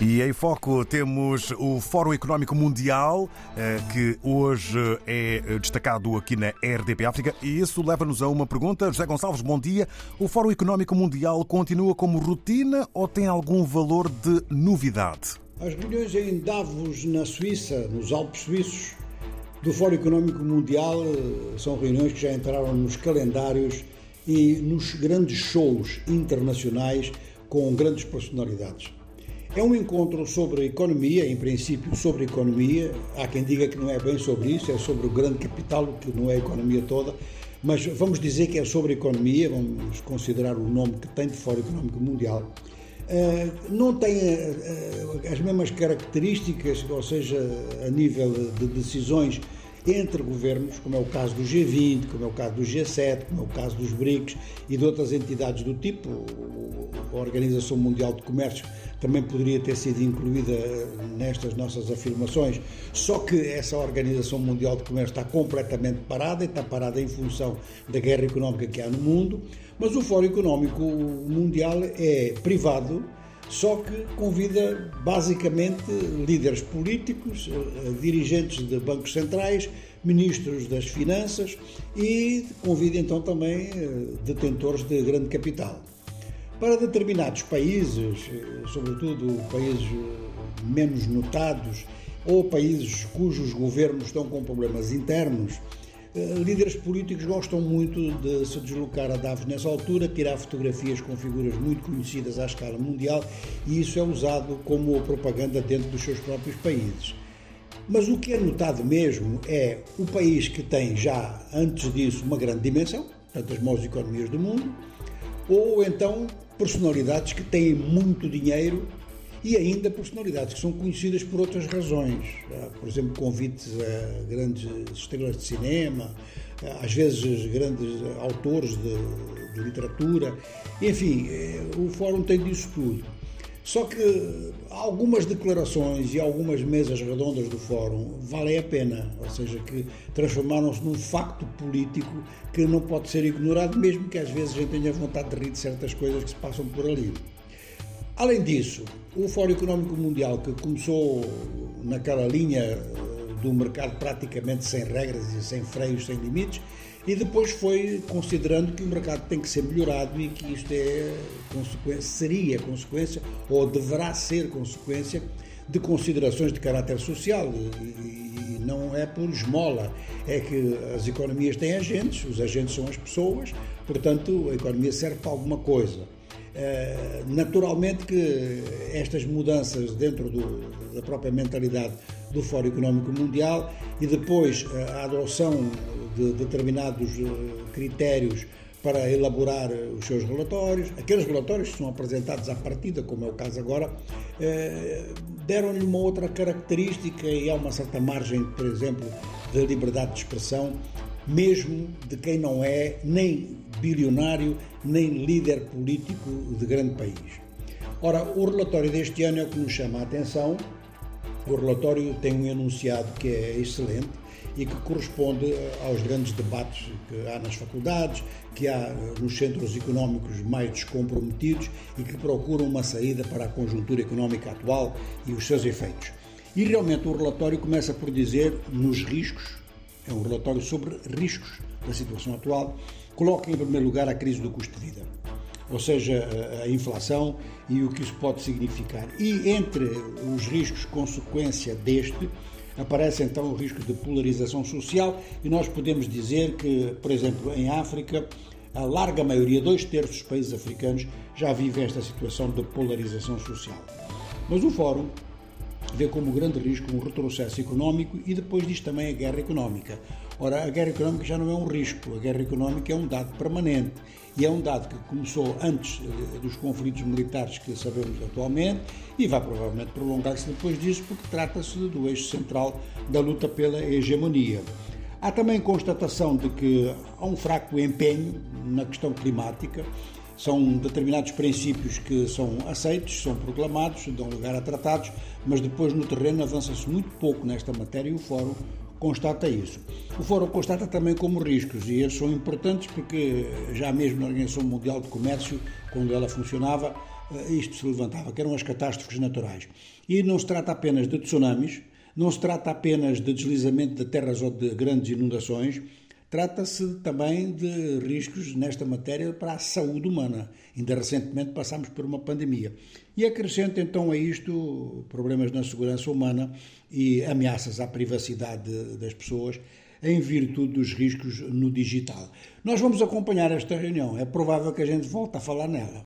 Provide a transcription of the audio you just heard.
E em foco temos o Fórum Económico Mundial, eh, que hoje é destacado aqui na RDP África. E isso leva-nos a uma pergunta. José Gonçalves, bom dia. O Fórum Económico Mundial continua como rotina ou tem algum valor de novidade? As reuniões em Davos, na Suíça, nos Alpes Suíços, do Fórum Económico Mundial, eh, são reuniões que já entraram nos calendários e nos grandes shows internacionais com grandes personalidades. É um encontro sobre economia, em princípio sobre economia. Há quem diga que não é bem sobre isso, é sobre o grande capital, que não é a economia toda. Mas vamos dizer que é sobre economia, vamos considerar o nome que tem de Fórum Económico Mundial. Uh, não tem uh, as mesmas características, ou seja, a nível de decisões entre governos, como é o caso do G20, como é o caso do G7, como é o caso dos BRICS e de outras entidades do tipo. A Organização Mundial de Comércio também poderia ter sido incluída nestas nossas afirmações, só que essa Organização Mundial de Comércio está completamente parada e está parada em função da guerra económica que há no mundo. Mas o Fórum Económico Mundial é privado só que convida basicamente líderes políticos, eh, dirigentes de bancos centrais, ministros das finanças e convida então também eh, detentores de grande capital. Para determinados países, eh, sobretudo países menos notados ou países cujos governos estão com problemas internos, líderes políticos gostam muito de se deslocar a Davos nessa altura, tirar fotografias com figuras muito conhecidas à escala mundial e isso é usado como propaganda dentro dos seus próprios países. Mas o que é notado mesmo é o país que tem já antes disso uma grande dimensão, portanto, as maiores economias do mundo, ou então personalidades que têm muito dinheiro e ainda personalidades que são conhecidas por outras razões. Por exemplo, convites a grandes estrelas de cinema, às vezes grandes autores de, de literatura. Enfim, eh, o fórum tem disso tudo. Só que algumas declarações e algumas mesas redondas do fórum valem a pena, ou seja, que transformaram-se num facto político que não pode ser ignorado, mesmo que às vezes a gente tenha vontade de rir de certas coisas que se passam por ali. Além disso, o Fórum Económico Mundial, que começou naquela linha eh, do mercado praticamente sem regras e sem freios, sem limites, e depois foi considerando que o mercado tem que ser melhorado e que isto é consequência, seria consequência ou deverá ser consequência de considerações de caráter social. E, não é por esmola, é que as economias têm agentes, os agentes são as pessoas, portanto a economia serve para alguma coisa. Eh, naturalmente que estas mudanças dentro do, da própria mentalidade do Fórum Económico Mundial e depois eh, a adoção de determinados eh, critérios para elaborar os seus relatórios, aqueles relatórios que são apresentados à partida, como é o caso agora, deram-lhe uma outra característica e há uma certa margem, por exemplo, de liberdade de expressão mesmo de quem não é nem bilionário nem líder político de grande país. Ora, o relatório deste ano é o que nos chama a atenção. O relatório tem um enunciado que é excelente e que corresponde eh, aos grandes debates que há nas faculdades, que há eh, nos centros económicos mais descomprometidos e que procuram uma saída para a conjuntura económica atual e os seus efeitos. E realmente o relatório começa por dizer nos riscos é um relatório sobre riscos da situação atual. Coloca em primeiro lugar a crise do custo de vida, ou seja, a inflação e o que isso pode significar. E entre os riscos consequência deste, aparece então o risco de polarização social e nós podemos dizer que, por exemplo, em África, a larga maioria, dois terços dos países africanos, já vivem esta situação de polarização social. Mas o Fórum vê como grande risco um retrocesso económico e depois diz também a guerra económica. Ora, a guerra económica já não é um risco, a guerra económica é um dado permanente e é um dado que começou antes eh, dos conflitos militares que sabemos atualmente e vai provavelmente prolongar-se depois disso porque trata-se do eixo central da luta pela hegemonia. Há também constatação de que há um fraco empenho na questão climática são determinados princípios que são aceitos, são proclamados, dão lugar a tratados, mas depois no terreno avança-se muito pouco nesta matéria e o Fórum constata isso. O Fórum constata também como riscos, e eles são importantes porque já mesmo na Organização Mundial de Comércio, quando ela funcionava, eh, isto se levantava, que eram as catástrofes naturais. E não se trata apenas de tsunamis, não se trata apenas de deslizamento de terras ou de grandes inundações, trata-se também de riscos nesta matéria para a saúde humana. Ainda recentemente passámos por uma pandemia. E acrescenta então a isto problemas na segurança humana e ameaças à privacidade das pessoas em virtude dos riscos no digital. Nós vamos acompanhar esta reunião. É provável que a gente volte a falar nela.